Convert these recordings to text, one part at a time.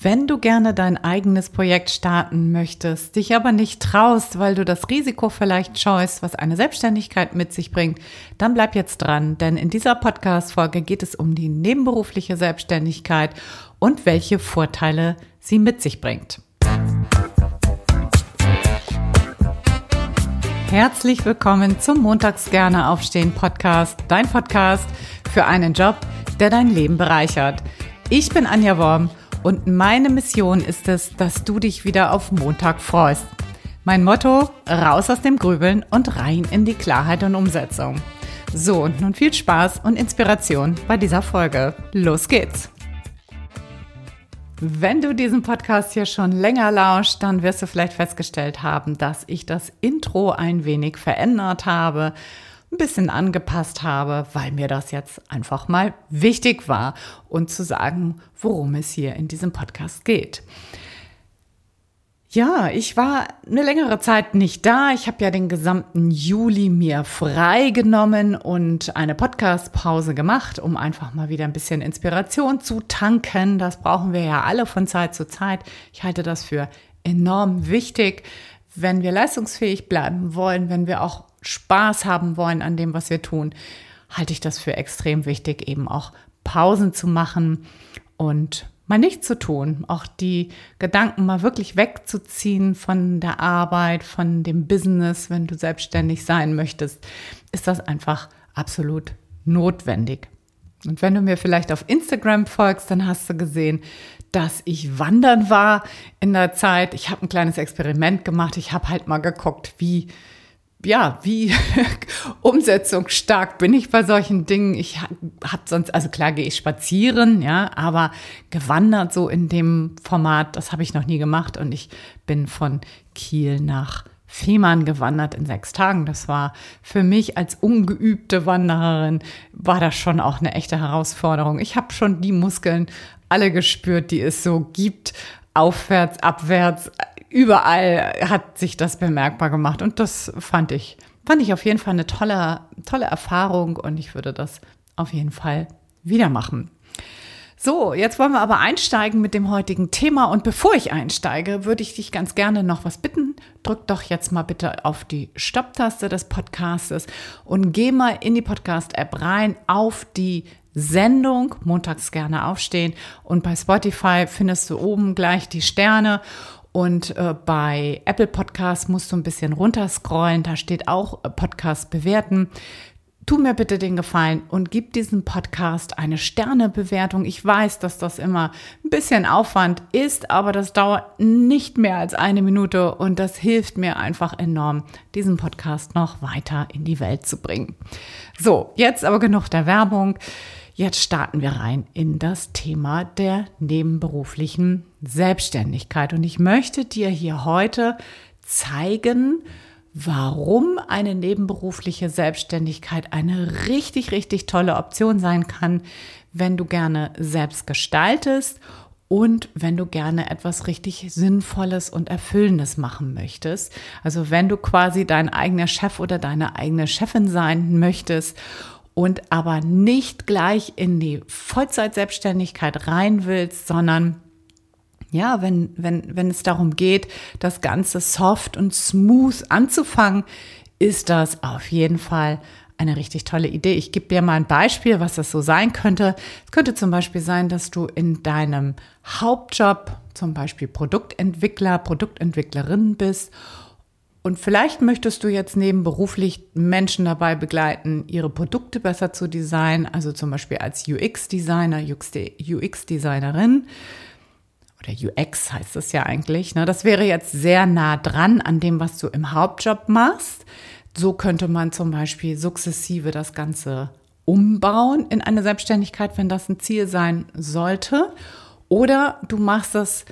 Wenn du gerne dein eigenes Projekt starten möchtest, dich aber nicht traust, weil du das Risiko vielleicht scheust, was eine Selbstständigkeit mit sich bringt, dann bleib jetzt dran, denn in dieser Podcast-Folge geht es um die nebenberufliche Selbstständigkeit und welche Vorteile sie mit sich bringt. Herzlich willkommen zum Montags gerne aufstehen Podcast, dein Podcast für einen Job, der dein Leben bereichert. Ich bin Anja Worm und meine Mission ist es, dass du dich wieder auf Montag freust. Mein Motto, raus aus dem Grübeln und rein in die Klarheit und Umsetzung. So, und nun viel Spaß und Inspiration bei dieser Folge. Los geht's! Wenn du diesen Podcast hier schon länger lauscht, dann wirst du vielleicht festgestellt haben, dass ich das Intro ein wenig verändert habe ein bisschen angepasst habe, weil mir das jetzt einfach mal wichtig war und zu sagen, worum es hier in diesem Podcast geht. Ja, ich war eine längere Zeit nicht da. Ich habe ja den gesamten Juli mir freigenommen und eine Podcast-Pause gemacht, um einfach mal wieder ein bisschen Inspiration zu tanken. Das brauchen wir ja alle von Zeit zu Zeit. Ich halte das für enorm wichtig, wenn wir leistungsfähig bleiben wollen, wenn wir auch Spaß haben wollen an dem, was wir tun, halte ich das für extrem wichtig, eben auch Pausen zu machen und mal nichts zu tun, auch die Gedanken mal wirklich wegzuziehen von der Arbeit, von dem Business, wenn du selbstständig sein möchtest, ist das einfach absolut notwendig. Und wenn du mir vielleicht auf Instagram folgst, dann hast du gesehen, dass ich wandern war in der Zeit. Ich habe ein kleines Experiment gemacht. Ich habe halt mal geguckt, wie ja, wie umsetzungsstark bin ich bei solchen Dingen? Ich habe sonst, also klar gehe ich spazieren, ja, aber gewandert so in dem Format, das habe ich noch nie gemacht und ich bin von Kiel nach Fehmarn gewandert in sechs Tagen. Das war für mich als ungeübte Wandererin, war das schon auch eine echte Herausforderung. Ich habe schon die Muskeln alle gespürt, die es so gibt. Aufwärts, abwärts, überall hat sich das bemerkbar gemacht und das fand ich, fand ich auf jeden Fall eine tolle, tolle Erfahrung und ich würde das auf jeden Fall wieder machen. So, jetzt wollen wir aber einsteigen mit dem heutigen Thema. Und bevor ich einsteige, würde ich dich ganz gerne noch was bitten. Drück doch jetzt mal bitte auf die Stopptaste des Podcastes und geh mal in die Podcast-App rein auf die Sendung, montags gerne aufstehen. Und bei Spotify findest du oben gleich die Sterne. Und äh, bei Apple Podcasts musst du ein bisschen runterscrollen. Da steht auch äh, Podcast bewerten. Tu mir bitte den Gefallen und gib diesem Podcast eine Sternebewertung. Ich weiß, dass das immer ein bisschen Aufwand ist, aber das dauert nicht mehr als eine Minute und das hilft mir einfach enorm, diesen Podcast noch weiter in die Welt zu bringen. So, jetzt aber genug der Werbung. Jetzt starten wir rein in das Thema der nebenberuflichen Selbstständigkeit. Und ich möchte dir hier heute zeigen, warum eine nebenberufliche Selbstständigkeit eine richtig, richtig tolle Option sein kann, wenn du gerne selbst gestaltest und wenn du gerne etwas richtig Sinnvolles und Erfüllendes machen möchtest. Also wenn du quasi dein eigener Chef oder deine eigene Chefin sein möchtest und aber nicht gleich in die Vollzeitselbstständigkeit rein willst, sondern ja, wenn, wenn, wenn es darum geht, das Ganze soft und smooth anzufangen, ist das auf jeden Fall eine richtig tolle Idee. Ich gebe dir mal ein Beispiel, was das so sein könnte. Es könnte zum Beispiel sein, dass du in deinem Hauptjob, zum Beispiel Produktentwickler, Produktentwicklerin bist und vielleicht möchtest du jetzt nebenberuflich Menschen dabei begleiten, ihre Produkte besser zu designen, also zum Beispiel als UX-Designer, UX-Designerin oder UX heißt es ja eigentlich. Ne? Das wäre jetzt sehr nah dran an dem, was du im Hauptjob machst. So könnte man zum Beispiel sukzessive das Ganze umbauen in eine Selbstständigkeit, wenn das ein Ziel sein sollte. Oder du machst das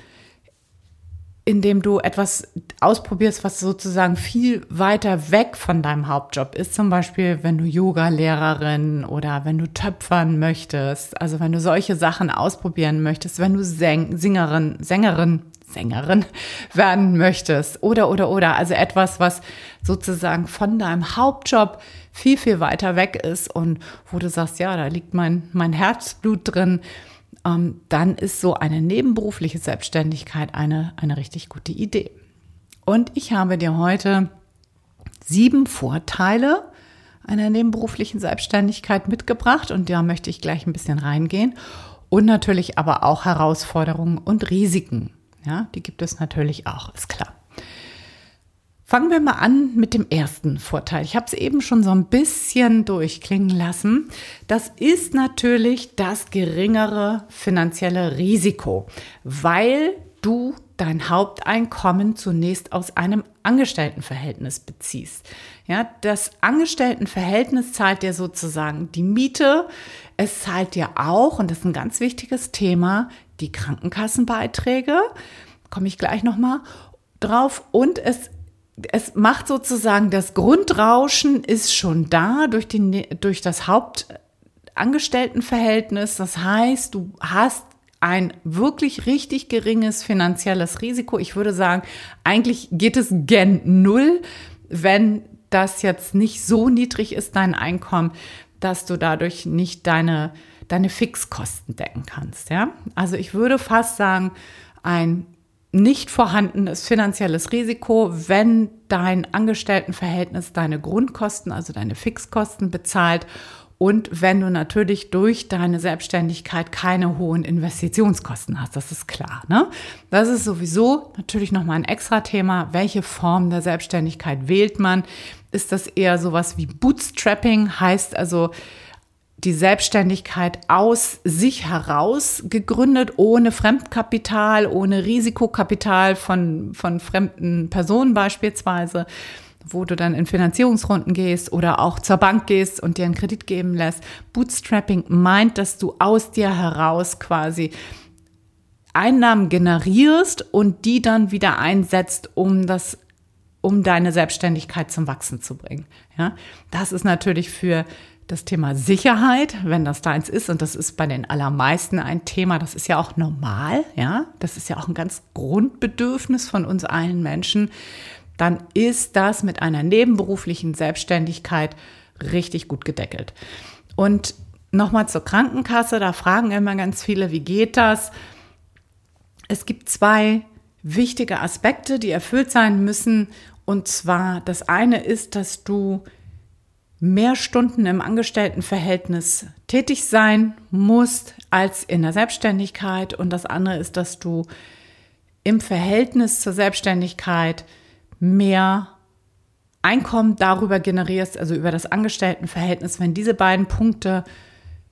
indem du etwas ausprobierst, was sozusagen viel weiter weg von deinem Hauptjob ist. Zum Beispiel, wenn du Yoga-Lehrerin oder wenn du töpfern möchtest. Also wenn du solche Sachen ausprobieren möchtest, wenn du Säng Sängerin, Sängerin, Sängerin werden möchtest oder, oder, oder. Also etwas, was sozusagen von deinem Hauptjob viel, viel weiter weg ist und wo du sagst, ja, da liegt mein, mein Herzblut drin ähm, dann ist so eine nebenberufliche Selbstständigkeit eine, eine richtig gute Idee. Und ich habe dir heute sieben Vorteile einer nebenberuflichen Selbstständigkeit mitgebracht und da möchte ich gleich ein bisschen reingehen. Und natürlich aber auch Herausforderungen und Risiken. Ja, die gibt es natürlich auch, ist klar. Fangen wir mal an mit dem ersten Vorteil. Ich habe es eben schon so ein bisschen durchklingen lassen. Das ist natürlich das geringere finanzielle Risiko, weil du dein Haupteinkommen zunächst aus einem Angestelltenverhältnis beziehst. Ja, das Angestelltenverhältnis zahlt dir sozusagen die Miete. Es zahlt dir auch, und das ist ein ganz wichtiges Thema, die Krankenkassenbeiträge. Komme ich gleich nochmal drauf. Und es es macht sozusagen das Grundrauschen ist schon da durch, den, durch das Hauptangestelltenverhältnis. Das heißt, du hast ein wirklich richtig geringes finanzielles Risiko. Ich würde sagen, eigentlich geht es gen Null, wenn das jetzt nicht so niedrig ist, dein Einkommen, dass du dadurch nicht deine, deine Fixkosten decken kannst. Ja? Also ich würde fast sagen, ein nicht vorhandenes finanzielles Risiko, wenn dein Angestelltenverhältnis deine Grundkosten, also deine Fixkosten bezahlt und wenn du natürlich durch deine Selbstständigkeit keine hohen Investitionskosten hast, das ist klar. Ne? Das ist sowieso natürlich nochmal ein extra Thema. Welche Form der Selbstständigkeit wählt man? Ist das eher sowas wie Bootstrapping? Heißt also, die Selbstständigkeit aus sich heraus gegründet, ohne Fremdkapital, ohne Risikokapital von, von fremden Personen beispielsweise wo du dann in Finanzierungsrunden gehst oder auch zur Bank gehst und dir einen Kredit geben lässt. Bootstrapping meint, dass du aus dir heraus quasi Einnahmen generierst und die dann wieder einsetzt, um das um deine Selbstständigkeit zum Wachsen zu bringen. Ja, das ist natürlich für das Thema Sicherheit, wenn das deins ist, und das ist bei den allermeisten ein Thema, das ist ja auch normal, ja, das ist ja auch ein ganz Grundbedürfnis von uns allen Menschen, dann ist das mit einer nebenberuflichen Selbstständigkeit richtig gut gedeckelt. Und nochmal zur Krankenkasse, da fragen immer ganz viele, wie geht das? Es gibt zwei wichtige Aspekte, die erfüllt sein müssen. Und zwar das eine ist, dass du mehr Stunden im Angestelltenverhältnis tätig sein musst als in der Selbstständigkeit. Und das andere ist, dass du im Verhältnis zur Selbstständigkeit mehr Einkommen darüber generierst, also über das Angestelltenverhältnis, wenn diese beiden Punkte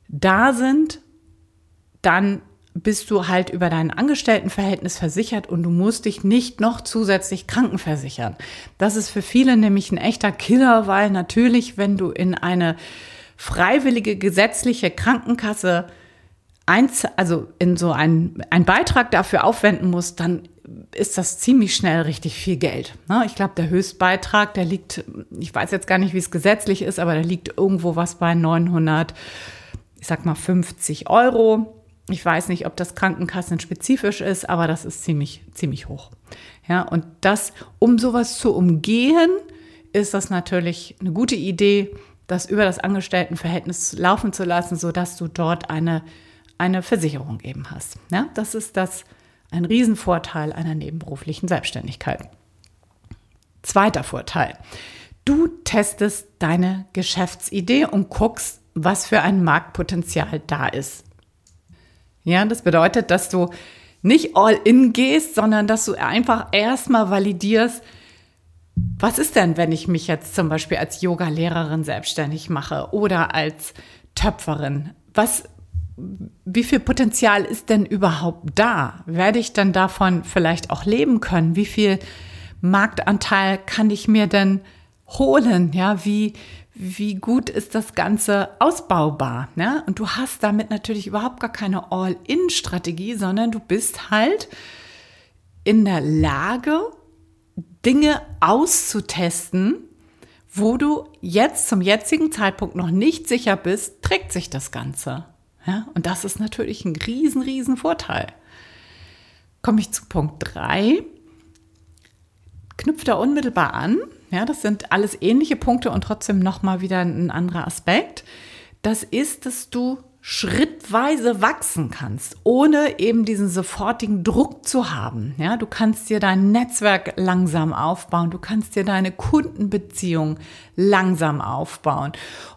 da sind, dann bist du halt über dein Angestelltenverhältnis versichert und du musst dich nicht noch zusätzlich krankenversichern. Das ist für viele nämlich ein echter Killer, weil natürlich, wenn du in eine freiwillige gesetzliche Krankenkasse eins, also in so einen, einen Beitrag dafür aufwenden musst, dann ist das ziemlich schnell richtig viel Geld. Ne? Ich glaube, der Höchstbeitrag, der liegt, ich weiß jetzt gar nicht, wie es gesetzlich ist, aber der liegt irgendwo was bei 900, ich sag mal 50 Euro. Ich weiß nicht, ob das krankenkassenspezifisch ist, aber das ist ziemlich, ziemlich hoch. Ja, und das, um sowas zu umgehen, ist das natürlich eine gute Idee, das über das Angestelltenverhältnis laufen zu lassen, sodass du dort eine, eine Versicherung eben hast. Ja, das ist das, ein Riesenvorteil einer nebenberuflichen Selbstständigkeit. Zweiter Vorteil. Du testest deine Geschäftsidee und guckst, was für ein Marktpotenzial da ist. Ja, das bedeutet, dass du nicht all in gehst, sondern dass du einfach erstmal validierst, was ist denn, wenn ich mich jetzt zum Beispiel als Yoga-Lehrerin selbstständig mache oder als Töpferin? Was, wie viel Potenzial ist denn überhaupt da? Werde ich dann davon vielleicht auch leben können? Wie viel Marktanteil kann ich mir denn holen? Ja, wie, wie gut ist das Ganze ausbaubar? Ne? Und du hast damit natürlich überhaupt gar keine All-in-Strategie, sondern du bist halt in der Lage, Dinge auszutesten, wo du jetzt zum jetzigen Zeitpunkt noch nicht sicher bist, trägt sich das Ganze. Ja, und das ist natürlich ein riesen, riesen Vorteil. Komme ich zu Punkt 3. Knüpft da unmittelbar an. Ja, das sind alles ähnliche Punkte und trotzdem nochmal wieder ein anderer Aspekt. Das ist, dass du schrittweise wachsen kannst, ohne eben diesen sofortigen Druck zu haben. Ja, du kannst dir dein Netzwerk langsam aufbauen, du kannst dir deine Kundenbeziehung langsam aufbauen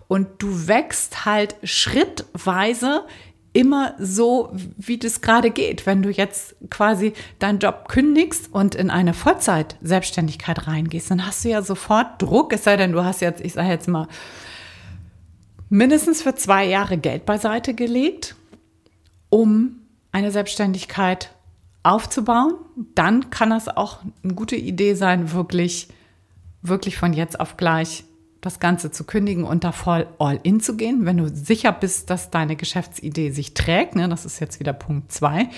und du wächst halt schrittweise immer so, wie das gerade geht. Wenn du jetzt quasi deinen Job kündigst und in eine Vollzeit-Selbstständigkeit reingehst, dann hast du ja sofort Druck, es sei denn, du hast jetzt, ich sage jetzt mal, mindestens für zwei Jahre Geld beiseite gelegt, um eine Selbstständigkeit aufzubauen. Dann kann das auch eine gute Idee sein, wirklich, wirklich von jetzt auf gleich das Ganze zu kündigen und da voll all in zu gehen, wenn du sicher bist, dass deine Geschäftsidee sich trägt. Ne, das ist jetzt wieder Punkt zwei.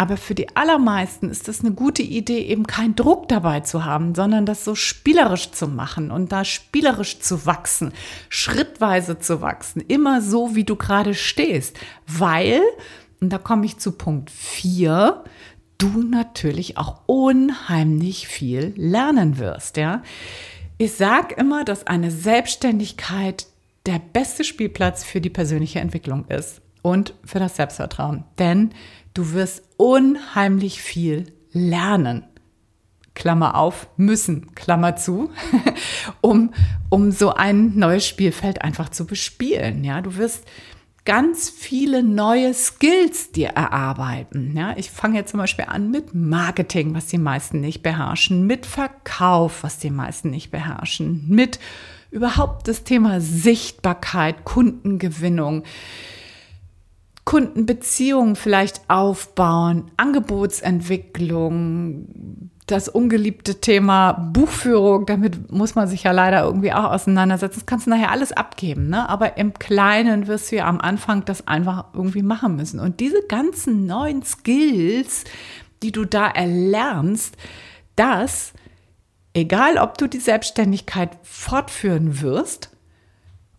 Aber für die allermeisten ist es eine gute Idee, eben keinen Druck dabei zu haben, sondern das so spielerisch zu machen und da spielerisch zu wachsen, schrittweise zu wachsen, immer so, wie du gerade stehst. Weil, und da komme ich zu Punkt vier, du natürlich auch unheimlich viel lernen wirst, ja. Ich sage immer, dass eine Selbstständigkeit der beste Spielplatz für die persönliche Entwicklung ist und für das Selbstvertrauen. Denn Du wirst unheimlich viel lernen. Klammer auf, müssen, Klammer zu, um, um so ein neues Spielfeld einfach zu bespielen. Ja, du wirst ganz viele neue Skills dir erarbeiten. Ja, ich fange jetzt zum Beispiel an mit Marketing, was die meisten nicht beherrschen, mit Verkauf, was die meisten nicht beherrschen, mit überhaupt das Thema Sichtbarkeit, Kundengewinnung, Kundenbeziehungen vielleicht aufbauen, Angebotsentwicklung, das ungeliebte Thema Buchführung, damit muss man sich ja leider irgendwie auch auseinandersetzen. Das kannst du nachher alles abgeben, ne? Aber im Kleinen wirst du ja am Anfang das einfach irgendwie machen müssen. Und diese ganzen neuen Skills, die du da erlernst, das, egal ob du die Selbstständigkeit fortführen wirst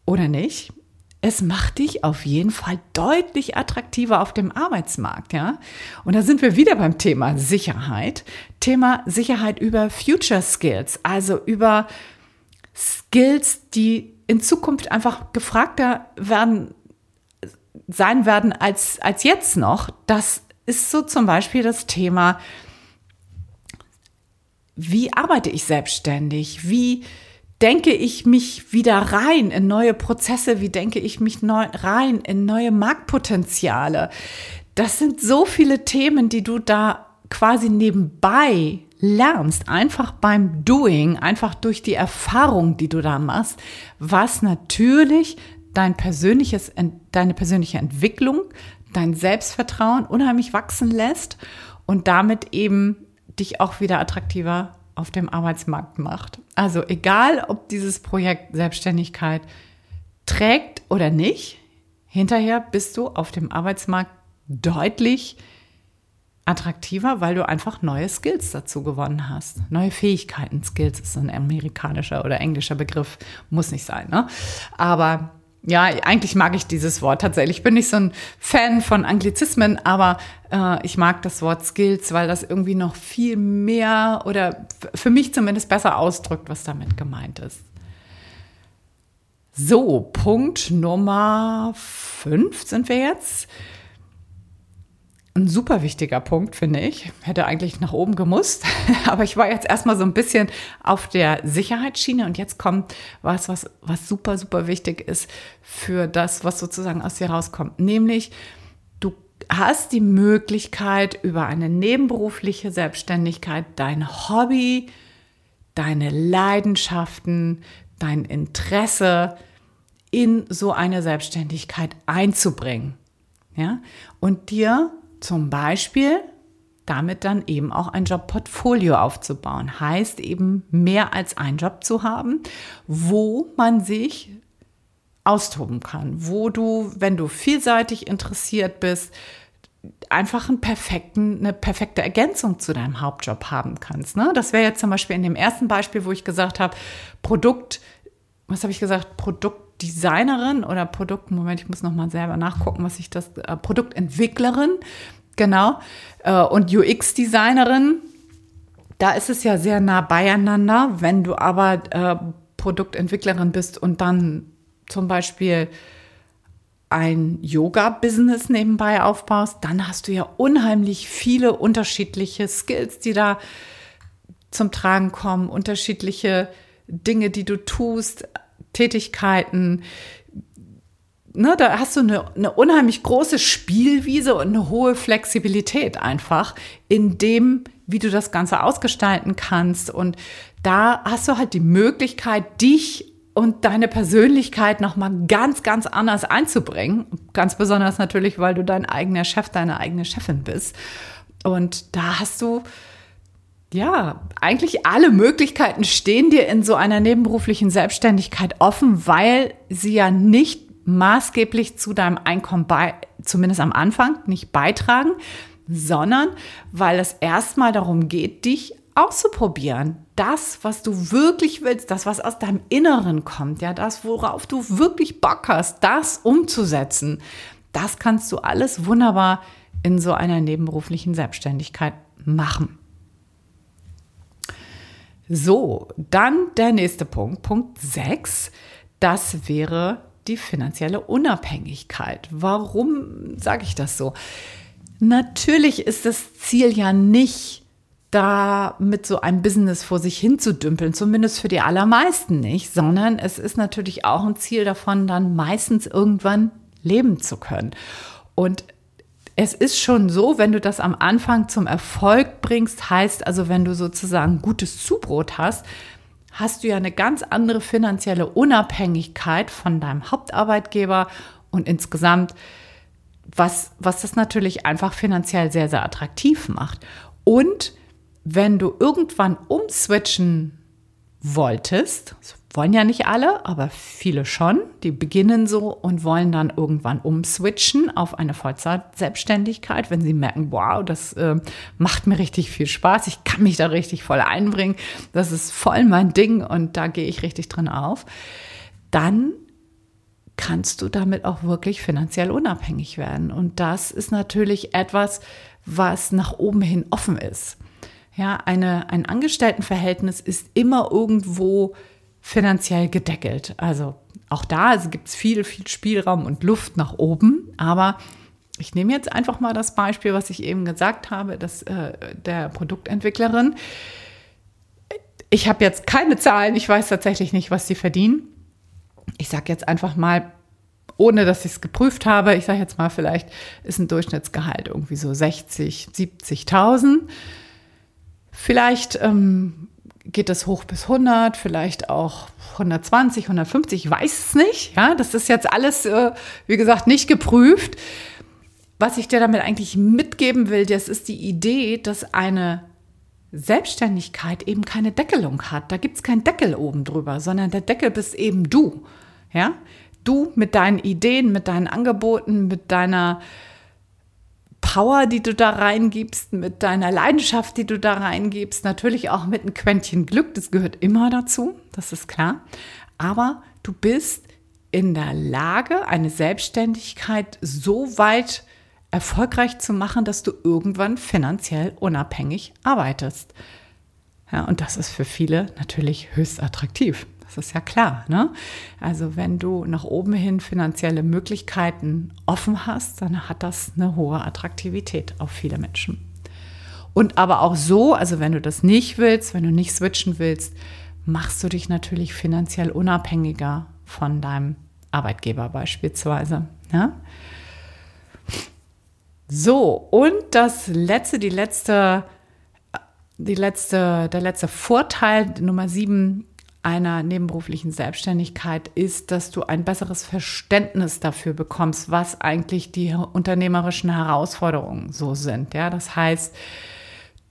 oder nicht, es macht dich auf jeden Fall deutlich attraktiver auf dem Arbeitsmarkt, ja. Und da sind wir wieder beim Thema Sicherheit. Thema Sicherheit über Future Skills, also über Skills, die in Zukunft einfach gefragter werden, sein werden als, als jetzt noch. Das ist so zum Beispiel das Thema, wie arbeite ich selbstständig? Wie, denke ich mich wieder rein in neue Prozesse? Wie denke ich mich neu, rein in neue Marktpotenziale? Das sind so viele Themen, die du da quasi nebenbei lernst, einfach beim Doing, einfach durch die Erfahrung, die du da machst, was natürlich dein persönliches, deine persönliche Entwicklung, dein Selbstvertrauen unheimlich wachsen lässt und damit eben dich auch wieder attraktiver auf dem Arbeitsmarkt macht. Also egal, ob dieses Projekt Selbstständigkeit trägt oder nicht, hinterher bist du auf dem Arbeitsmarkt deutlich attraktiver, weil du einfach neue Skills dazu gewonnen hast. Neue Fähigkeiten. Skills ist ein amerikanischer oder englischer Begriff, muss nicht sein. Ne? Aber ja, eigentlich mag ich dieses Wort tatsächlich. Ich bin nicht so ein Fan von Anglizismen, aber äh, ich mag das Wort Skills, weil das irgendwie noch viel mehr oder für mich zumindest besser ausdrückt, was damit gemeint ist. So, Punkt Nummer fünf sind wir jetzt ein super wichtiger Punkt, finde ich. Hätte eigentlich nach oben gemusst. Aber ich war jetzt erstmal so ein bisschen auf der Sicherheitsschiene und jetzt kommt was, was, was super, super wichtig ist für das, was sozusagen aus dir rauskommt. Nämlich, du hast die Möglichkeit, über eine nebenberufliche Selbstständigkeit dein Hobby, deine Leidenschaften, dein Interesse in so eine Selbstständigkeit einzubringen. Ja, und dir zum Beispiel damit dann eben auch ein Jobportfolio aufzubauen. Heißt eben mehr als einen Job zu haben, wo man sich austoben kann, wo du, wenn du vielseitig interessiert bist, einfach einen perfekten, eine perfekte Ergänzung zu deinem Hauptjob haben kannst. Ne? Das wäre jetzt zum Beispiel in dem ersten Beispiel, wo ich gesagt habe, Produkt, was habe ich gesagt, Produktdesignerin oder Produkt, Moment, ich muss nochmal selber nachgucken, was ich das, äh, Produktentwicklerin genau, äh, und UX-Designerin. Da ist es ja sehr nah beieinander. Wenn du aber äh, Produktentwicklerin bist und dann zum Beispiel ein Yoga-Business nebenbei aufbaust, dann hast du ja unheimlich viele unterschiedliche Skills, die da zum Tragen kommen, unterschiedliche Dinge, die du tust, Tätigkeiten. Ne, da hast du eine, eine unheimlich große Spielwiese und eine hohe Flexibilität einfach in dem, wie du das Ganze ausgestalten kannst. Und da hast du halt die Möglichkeit, dich und deine Persönlichkeit nochmal ganz, ganz anders einzubringen. Ganz besonders natürlich, weil du dein eigener Chef, deine eigene Chefin bist. Und da hast du, ja, eigentlich alle Möglichkeiten stehen dir in so einer nebenberuflichen Selbstständigkeit offen, weil sie ja nicht maßgeblich zu deinem Einkommen bei, zumindest am Anfang, nicht beitragen, sondern weil es erstmal darum geht, dich auszuprobieren. Das, was du wirklich willst, das, was aus deinem Inneren kommt, ja, das, worauf du wirklich Bock hast, das umzusetzen, das kannst du alles wunderbar in so einer nebenberuflichen Selbstständigkeit machen. So, dann der nächste Punkt, Punkt 6. Das wäre die finanzielle Unabhängigkeit. Warum sage ich das so? Natürlich ist das Ziel ja nicht, da mit so einem Business vor sich hin zu dümpeln, zumindest für die allermeisten nicht, sondern es ist natürlich auch ein Ziel davon, dann meistens irgendwann leben zu können. Und es ist schon so, wenn du das am Anfang zum Erfolg bringst, heißt also, wenn du sozusagen gutes Zubrot hast, hast du ja eine ganz andere finanzielle Unabhängigkeit von deinem Hauptarbeitgeber und insgesamt, was, was das natürlich einfach finanziell sehr, sehr attraktiv macht. Und wenn du irgendwann umswitchen wolltest, wollen ja nicht alle, aber viele schon, die beginnen so und wollen dann irgendwann umswitchen auf eine Vollzeit-Selbstständigkeit, wenn sie merken, wow, das äh, macht mir richtig viel Spaß, ich kann mich da richtig voll einbringen, das ist voll mein Ding und da gehe ich richtig drin auf, dann kannst du damit auch wirklich finanziell unabhängig werden. Und das ist natürlich etwas, was nach oben hin offen ist. Ja, eine, ein Angestelltenverhältnis ist immer irgendwo finanziell gedeckelt. Also auch da also gibt es viel, viel Spielraum und Luft nach oben. Aber ich nehme jetzt einfach mal das Beispiel, was ich eben gesagt habe, dass äh, der Produktentwicklerin. Ich habe jetzt keine Zahlen, ich weiß tatsächlich nicht, was sie verdienen. Ich sage jetzt einfach mal, ohne dass ich es geprüft habe, ich sage jetzt mal, vielleicht ist ein Durchschnittsgehalt irgendwie so 60, 70.000. Vielleicht ähm, geht das hoch bis 100, vielleicht auch 120, 150, ich weiß es nicht. Ja, das ist jetzt alles, äh, wie gesagt, nicht geprüft. Was ich dir damit eigentlich mitgeben will, das ist die Idee, dass eine Selbstständigkeit eben keine Deckelung hat. Da gibt es keinen Deckel oben drüber, sondern der Deckel bist eben du. Ja, du mit deinen Ideen, mit deinen Angeboten, mit deiner Power, die du da reingibst, mit deiner Leidenschaft, die du da reingibst, natürlich auch mit ein Quäntchen Glück, das gehört immer dazu, das ist klar. Aber du bist in der Lage, eine Selbstständigkeit so weit erfolgreich zu machen, dass du irgendwann finanziell unabhängig arbeitest. Ja, und das ist für viele natürlich höchst attraktiv. Das ist ja klar. Ne? Also wenn du nach oben hin finanzielle Möglichkeiten offen hast, dann hat das eine hohe Attraktivität auf viele Menschen. Und aber auch so, also wenn du das nicht willst, wenn du nicht switchen willst, machst du dich natürlich finanziell unabhängiger von deinem Arbeitgeber beispielsweise. Ja? So, und das letzte, die letzte, die letzte, der letzte Vorteil, Nummer sieben, einer nebenberuflichen Selbstständigkeit ist, dass du ein besseres Verständnis dafür bekommst, was eigentlich die unternehmerischen Herausforderungen so sind. Ja, das heißt,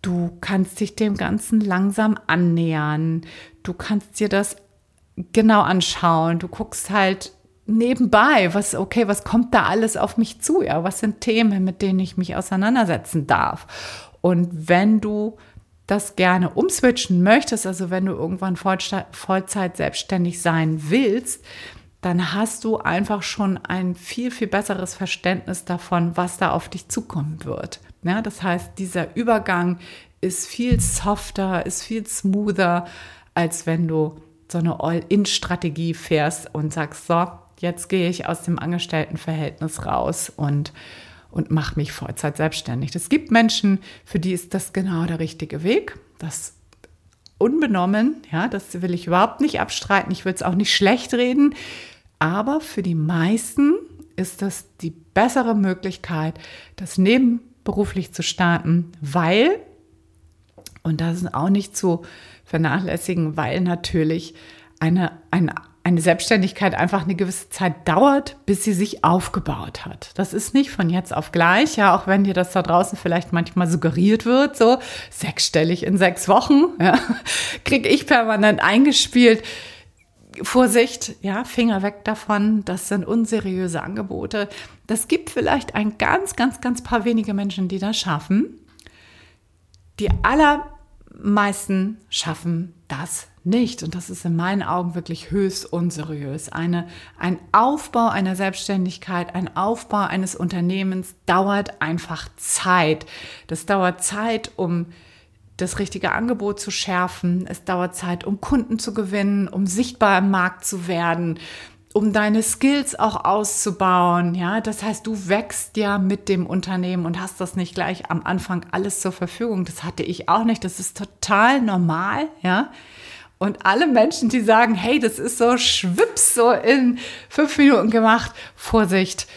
du kannst dich dem Ganzen langsam annähern. Du kannst dir das genau anschauen. Du guckst halt nebenbei, was, okay, was kommt da alles auf mich zu? Ja, was sind Themen, mit denen ich mich auseinandersetzen darf? Und wenn du das gerne umswitchen möchtest, also wenn du irgendwann Vollzeit selbstständig sein willst, dann hast du einfach schon ein viel, viel besseres Verständnis davon, was da auf dich zukommen wird. Ja, das heißt, dieser Übergang ist viel softer, ist viel smoother, als wenn du so eine All-in-Strategie fährst und sagst, so, jetzt gehe ich aus dem Angestelltenverhältnis raus und, und mache mich Vollzeit selbstständig. Es gibt Menschen, für die ist das genau der richtige Weg. Das unbenommen, ja, das will ich überhaupt nicht abstreiten. Ich will es auch nicht schlecht reden. Aber für die meisten ist das die bessere Möglichkeit, das nebenberuflich zu starten, weil, und das ist auch nicht zu vernachlässigen, weil natürlich eine, eine, eine Selbstständigkeit einfach eine gewisse Zeit dauert, bis sie sich aufgebaut hat. Das ist nicht von jetzt auf gleich, ja, auch wenn dir das da draußen vielleicht manchmal suggeriert wird, so sechsstellig in sechs Wochen, ja, kriege ich permanent eingespielt Vorsicht, ja, Finger weg davon, das sind unseriöse Angebote. Das gibt vielleicht ein ganz, ganz, ganz paar wenige Menschen, die das schaffen. Die allermeisten schaffen das nicht. Und das ist in meinen Augen wirklich höchst unseriös. Eine, ein Aufbau einer Selbstständigkeit, ein Aufbau eines Unternehmens dauert einfach Zeit. Das dauert Zeit, um das richtige Angebot zu schärfen. Es dauert Zeit, um Kunden zu gewinnen, um sichtbar im Markt zu werden, um deine Skills auch auszubauen. Ja, das heißt, du wächst ja mit dem Unternehmen und hast das nicht gleich am Anfang alles zur Verfügung. Das hatte ich auch nicht. Das ist total normal. Ja. Und alle Menschen, die sagen, hey, das ist so schwips, so in fünf Minuten gemacht, Vorsicht,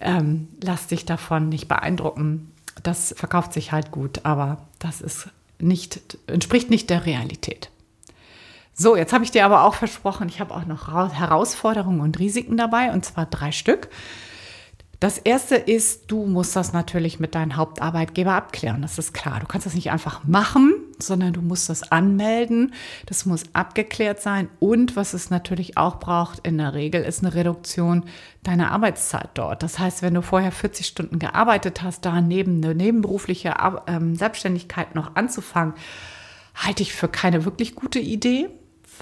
ähm, lass dich davon nicht beeindrucken. Das verkauft sich halt gut, aber das ist nicht, entspricht nicht der Realität. So, jetzt habe ich dir aber auch versprochen, ich habe auch noch Herausforderungen und Risiken dabei, und zwar drei Stück. Das erste ist, du musst das natürlich mit deinem Hauptarbeitgeber abklären. Das ist klar. Du kannst das nicht einfach machen, sondern du musst das anmelden. Das muss abgeklärt sein. Und was es natürlich auch braucht in der Regel, ist eine Reduktion deiner Arbeitszeit dort. Das heißt, wenn du vorher 40 Stunden gearbeitet hast, da neben eine nebenberufliche ähm, Selbstständigkeit noch anzufangen, halte ich für keine wirklich gute Idee,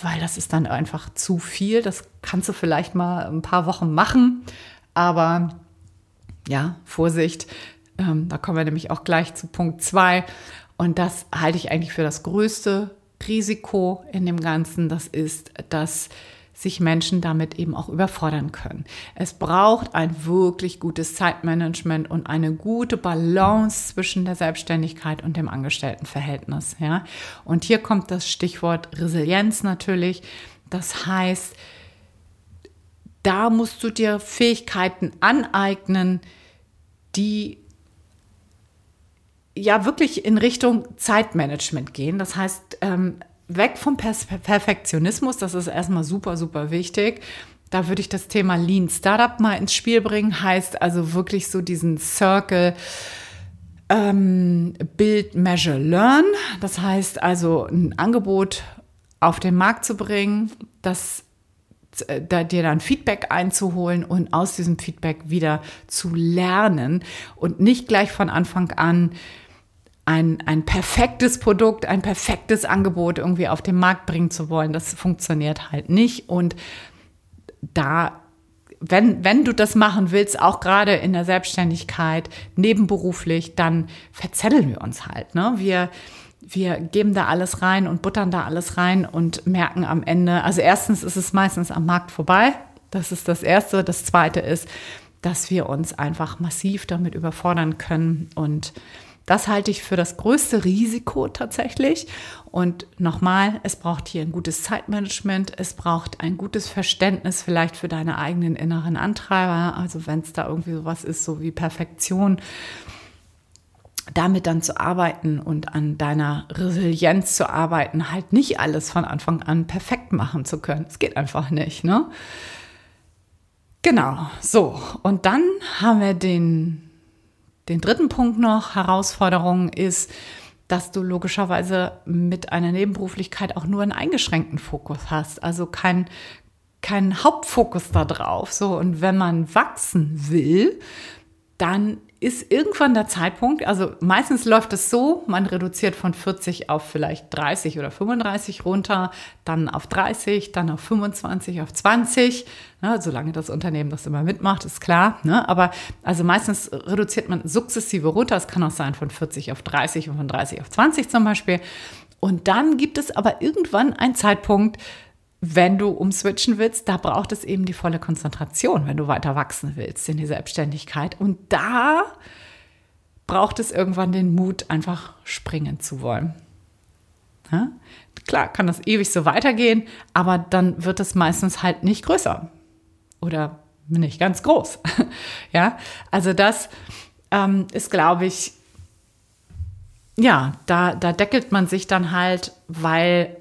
weil das ist dann einfach zu viel. Das kannst du vielleicht mal ein paar Wochen machen, aber ja, Vorsicht, ähm, da kommen wir nämlich auch gleich zu Punkt 2. Und das halte ich eigentlich für das größte Risiko in dem Ganzen. Das ist, dass sich Menschen damit eben auch überfordern können. Es braucht ein wirklich gutes Zeitmanagement und eine gute Balance zwischen der Selbstständigkeit und dem Angestelltenverhältnis. Ja? Und hier kommt das Stichwort Resilienz natürlich. Das heißt, da musst du dir Fähigkeiten aneignen, die ja wirklich in Richtung Zeitmanagement gehen. Das heißt, ähm, weg vom Perfektionismus, das ist erstmal super, super wichtig. Da würde ich das Thema Lean Startup mal ins Spiel bringen. Heißt also wirklich so diesen Circle ähm, Build, Measure, Learn. Das heißt also ein Angebot auf den Markt zu bringen, das äh, da, dir dann Feedback einzuholen und aus diesem Feedback wieder zu lernen und nicht gleich von Anfang an ein, ein perfektes Produkt, ein perfektes Angebot irgendwie auf den Markt bringen zu wollen. Das funktioniert halt nicht. Und da, wenn, wenn du das machen willst, auch gerade in der Selbstständigkeit, nebenberuflich, dann verzetteln wir uns halt. Ne? Wir, wir geben da alles rein und buttern da alles rein und merken am Ende, also erstens ist es meistens am Markt vorbei. Das ist das Erste. Das Zweite ist, dass wir uns einfach massiv damit überfordern können. Und das halte ich für das größte Risiko tatsächlich. Und nochmal, es braucht hier ein gutes Zeitmanagement. Es braucht ein gutes Verständnis vielleicht für deine eigenen inneren Antreiber. Also wenn es da irgendwie sowas ist, so wie Perfektion damit dann zu arbeiten und an deiner Resilienz zu arbeiten, halt nicht alles von Anfang an perfekt machen zu können. Es geht einfach nicht, ne? Genau, so. Und dann haben wir den, den dritten Punkt noch. Herausforderung ist, dass du logischerweise mit einer Nebenberuflichkeit auch nur einen eingeschränkten Fokus hast. Also kein, kein Hauptfokus da drauf. So, und wenn man wachsen will, dann ist irgendwann der Zeitpunkt, also meistens läuft es so, man reduziert von 40 auf vielleicht 30 oder 35 runter, dann auf 30, dann auf 25, auf 20, ne, solange das Unternehmen das immer mitmacht, ist klar. Ne? Aber also meistens reduziert man sukzessive runter, es kann auch sein von 40 auf 30 und von 30 auf 20 zum Beispiel. Und dann gibt es aber irgendwann einen Zeitpunkt, wenn du umswitchen willst, da braucht es eben die volle Konzentration, wenn du weiter wachsen willst in die Selbstständigkeit. Und da braucht es irgendwann den Mut, einfach springen zu wollen. Ja? Klar, kann das ewig so weitergehen, aber dann wird es meistens halt nicht größer oder nicht ganz groß. ja, also das ähm, ist, glaube ich, ja, da, da deckelt man sich dann halt, weil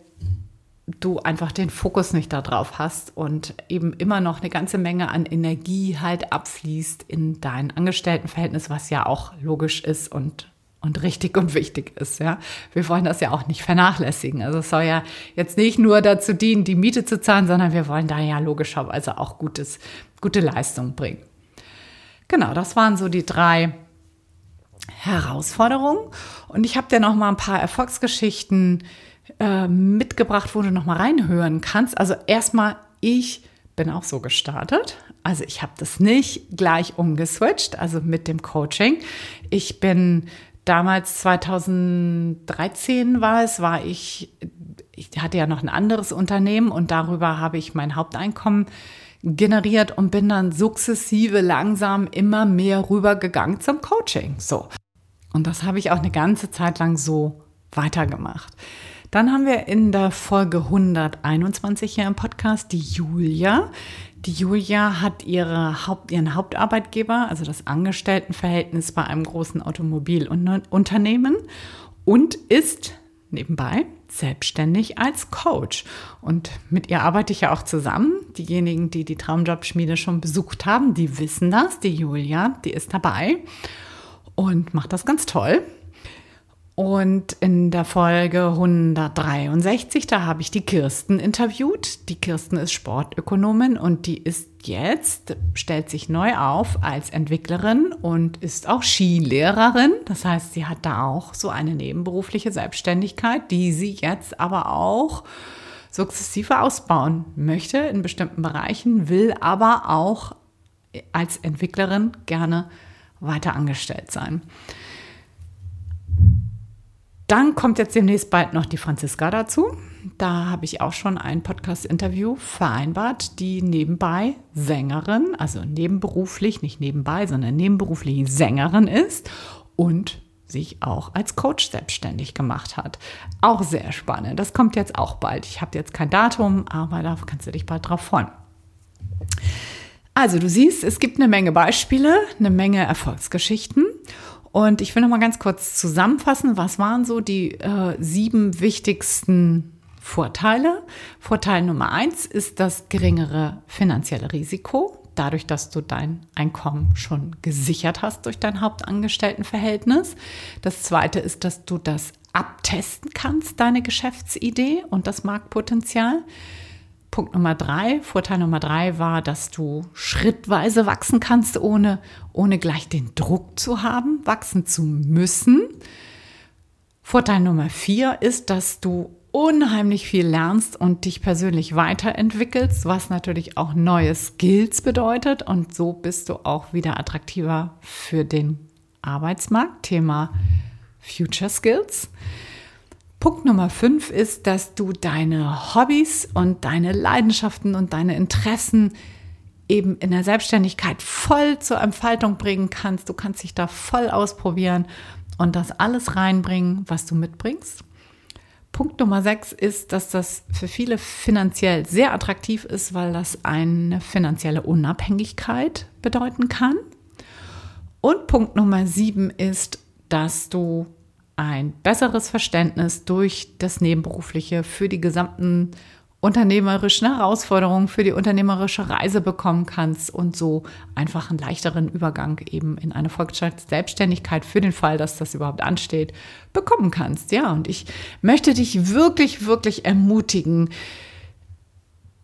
du einfach den Fokus nicht darauf hast und eben immer noch eine ganze Menge an Energie halt abfließt in dein Angestelltenverhältnis, was ja auch logisch ist und und richtig und wichtig ist, ja. Wir wollen das ja auch nicht vernachlässigen. Also es soll ja jetzt nicht nur dazu dienen, die Miete zu zahlen, sondern wir wollen da ja logischerweise auch gutes, gute Leistung bringen. Genau, das waren so die drei Herausforderungen. Und ich habe dir noch mal ein paar Erfolgsgeschichten äh, mitgebracht, wo du noch mal reinhören kannst. Also erstmal, ich bin auch so gestartet. Also ich habe das nicht gleich umgeswitcht, also mit dem Coaching. Ich bin damals 2013 war es, war ich, ich hatte ja noch ein anderes Unternehmen und darüber habe ich mein Haupteinkommen generiert und bin dann sukzessive langsam immer mehr rübergegangen zum Coaching. So. Und das habe ich auch eine ganze Zeit lang so weitergemacht. Dann haben wir in der Folge 121 hier im Podcast die Julia. Die Julia hat ihre Haupt, ihren Hauptarbeitgeber, also das Angestelltenverhältnis bei einem großen Automobilunternehmen und ist nebenbei selbstständig als Coach. Und mit ihr arbeite ich ja auch zusammen. Diejenigen, die die Traumjobschmiede schon besucht haben, die wissen das. Die Julia, die ist dabei und macht das ganz toll. Und in der Folge 163, da habe ich die Kirsten interviewt. Die Kirsten ist Sportökonomin und die ist jetzt, stellt sich neu auf als Entwicklerin und ist auch Skilehrerin. Das heißt, sie hat da auch so eine nebenberufliche Selbstständigkeit, die sie jetzt aber auch sukzessive ausbauen möchte in bestimmten Bereichen, will aber auch als Entwicklerin gerne weiter angestellt sein. Dann kommt jetzt demnächst bald noch die Franziska dazu. Da habe ich auch schon ein Podcast-Interview vereinbart, die nebenbei Sängerin, also nebenberuflich, nicht nebenbei, sondern nebenberuflich Sängerin ist und sich auch als Coach selbstständig gemacht hat. Auch sehr spannend. Das kommt jetzt auch bald. Ich habe jetzt kein Datum, aber da kannst du dich bald drauf freuen. Also du siehst, es gibt eine Menge Beispiele, eine Menge Erfolgsgeschichten. Und ich will noch mal ganz kurz zusammenfassen, was waren so die äh, sieben wichtigsten Vorteile. Vorteil Nummer eins ist das geringere finanzielle Risiko, dadurch, dass du dein Einkommen schon gesichert hast durch dein Hauptangestelltenverhältnis. Das zweite ist, dass du das abtesten kannst, deine Geschäftsidee und das Marktpotenzial. Punkt Nummer drei, Vorteil Nummer drei war, dass du schrittweise wachsen kannst, ohne, ohne gleich den Druck zu haben, wachsen zu müssen. Vorteil Nummer vier ist, dass du unheimlich viel lernst und dich persönlich weiterentwickelst, was natürlich auch neue Skills bedeutet. Und so bist du auch wieder attraktiver für den Arbeitsmarkt. Thema Future Skills. Punkt Nummer fünf ist, dass du deine Hobbys und deine Leidenschaften und deine Interessen eben in der Selbstständigkeit voll zur Entfaltung bringen kannst. Du kannst dich da voll ausprobieren und das alles reinbringen, was du mitbringst. Punkt Nummer sechs ist, dass das für viele finanziell sehr attraktiv ist, weil das eine finanzielle Unabhängigkeit bedeuten kann. Und Punkt Nummer sieben ist, dass du ein besseres Verständnis durch das Nebenberufliche für die gesamten unternehmerischen Herausforderungen, für die unternehmerische Reise bekommen kannst und so einfach einen leichteren Übergang eben in eine Volksselbstständigkeit für den Fall, dass das überhaupt ansteht, bekommen kannst. Ja, und ich möchte dich wirklich, wirklich ermutigen,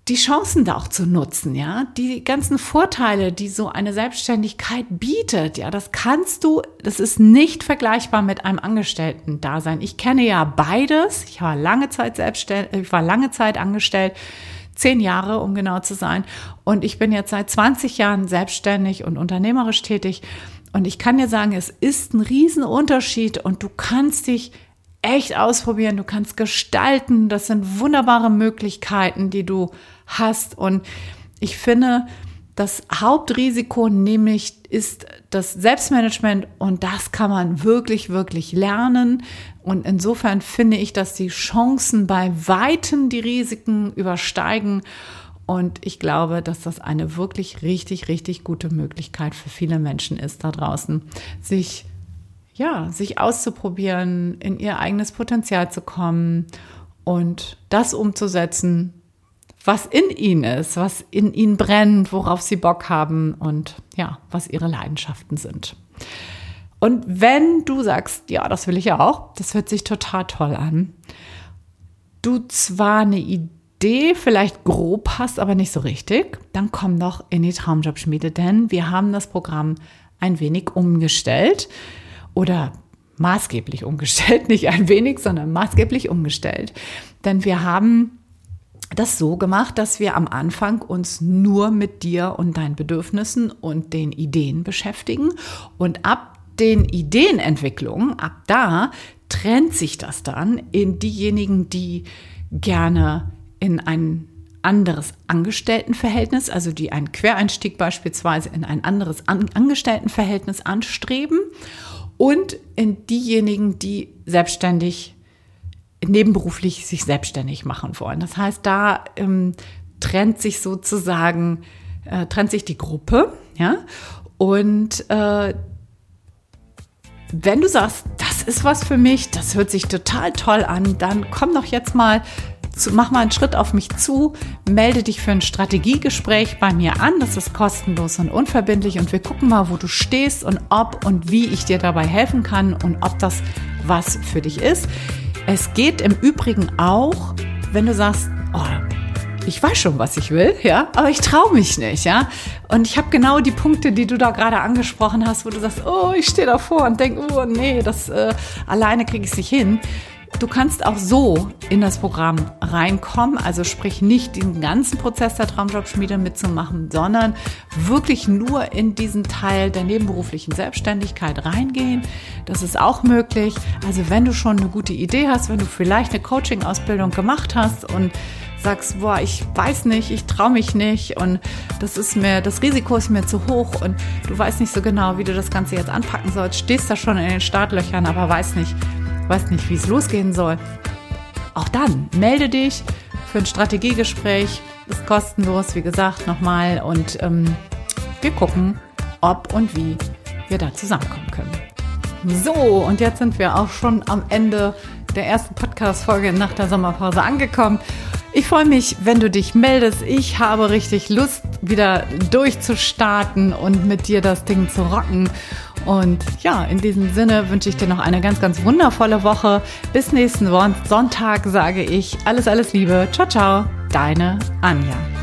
die Chancen da auch zu nutzen, ja, die ganzen Vorteile, die so eine Selbstständigkeit bietet, ja, das kannst du, das ist nicht vergleichbar mit einem Angestellten-Dasein. Ich kenne ja beides. Ich war lange Zeit selbstständig, ich war lange Zeit angestellt, zehn Jahre, um genau zu sein. Und ich bin jetzt seit 20 Jahren selbstständig und unternehmerisch tätig. Und ich kann dir sagen, es ist ein Riesenunterschied und du kannst dich echt ausprobieren, du kannst gestalten. Das sind wunderbare Möglichkeiten, die du hast. Und ich finde, das Hauptrisiko nämlich ist das Selbstmanagement und das kann man wirklich, wirklich lernen. Und insofern finde ich, dass die Chancen bei Weitem die Risiken übersteigen. Und ich glaube, dass das eine wirklich richtig, richtig gute Möglichkeit für viele Menschen ist da draußen, sich, ja, sich auszuprobieren, in ihr eigenes Potenzial zu kommen und das umzusetzen, was in ihnen ist, was in ihnen brennt, worauf sie Bock haben und ja, was ihre Leidenschaften sind. Und wenn du sagst, ja, das will ich auch, das hört sich total toll an, du zwar eine Idee vielleicht grob hast, aber nicht so richtig, dann komm doch in die Traumjobschmiede, denn wir haben das Programm ein wenig umgestellt oder maßgeblich umgestellt, nicht ein wenig, sondern maßgeblich umgestellt. Denn wir haben das so gemacht, dass wir am Anfang uns nur mit dir und deinen Bedürfnissen und den Ideen beschäftigen und ab den Ideenentwicklungen, ab da trennt sich das dann in diejenigen, die gerne in ein anderes Angestelltenverhältnis, also die einen Quereinstieg beispielsweise in ein anderes Angestelltenverhältnis anstreben und in diejenigen, die selbstständig nebenberuflich sich selbstständig machen wollen. Das heißt, da ähm, trennt sich sozusagen, äh, trennt sich die Gruppe, ja, und äh, wenn du sagst, das ist was für mich, das hört sich total toll an, dann komm doch jetzt mal, mach mal einen Schritt auf mich zu, melde dich für ein Strategiegespräch bei mir an. Das ist kostenlos und unverbindlich und wir gucken mal, wo du stehst und ob und wie ich dir dabei helfen kann und ob das was für dich ist. Es geht im Übrigen auch, wenn du sagst, oh, ich weiß schon, was ich will, ja, aber ich traue mich nicht, ja. Und ich habe genau die Punkte, die du da gerade angesprochen hast, wo du sagst, oh, ich stehe davor und denke, oh nee, das äh, alleine kriege ich es nicht hin. Du kannst auch so in das Programm reinkommen, also sprich nicht den ganzen Prozess der Traumjobschmiede mitzumachen, sondern wirklich nur in diesen Teil der nebenberuflichen Selbstständigkeit reingehen. Das ist auch möglich. Also wenn du schon eine gute Idee hast, wenn du vielleicht eine Coaching-Ausbildung gemacht hast und sagst, boah, ich weiß nicht, ich traue mich nicht und das ist mir, das Risiko ist mir zu hoch und du weißt nicht so genau, wie du das Ganze jetzt anpacken sollst, stehst da schon in den Startlöchern, aber weißt nicht, weißt nicht, wie es losgehen soll, auch dann melde dich für ein Strategiegespräch. Ist kostenlos, wie gesagt, nochmal. Und ähm, wir gucken, ob und wie wir da zusammenkommen können. So, und jetzt sind wir auch schon am Ende der ersten Podcast-Folge nach der Sommerpause angekommen. Ich freue mich, wenn du dich meldest. Ich habe richtig Lust, wieder durchzustarten und mit dir das Ding zu rocken. Und ja, in diesem Sinne wünsche ich dir noch eine ganz, ganz wundervolle Woche. Bis nächsten Sonntag sage ich alles, alles Liebe. Ciao, ciao. Deine Anja.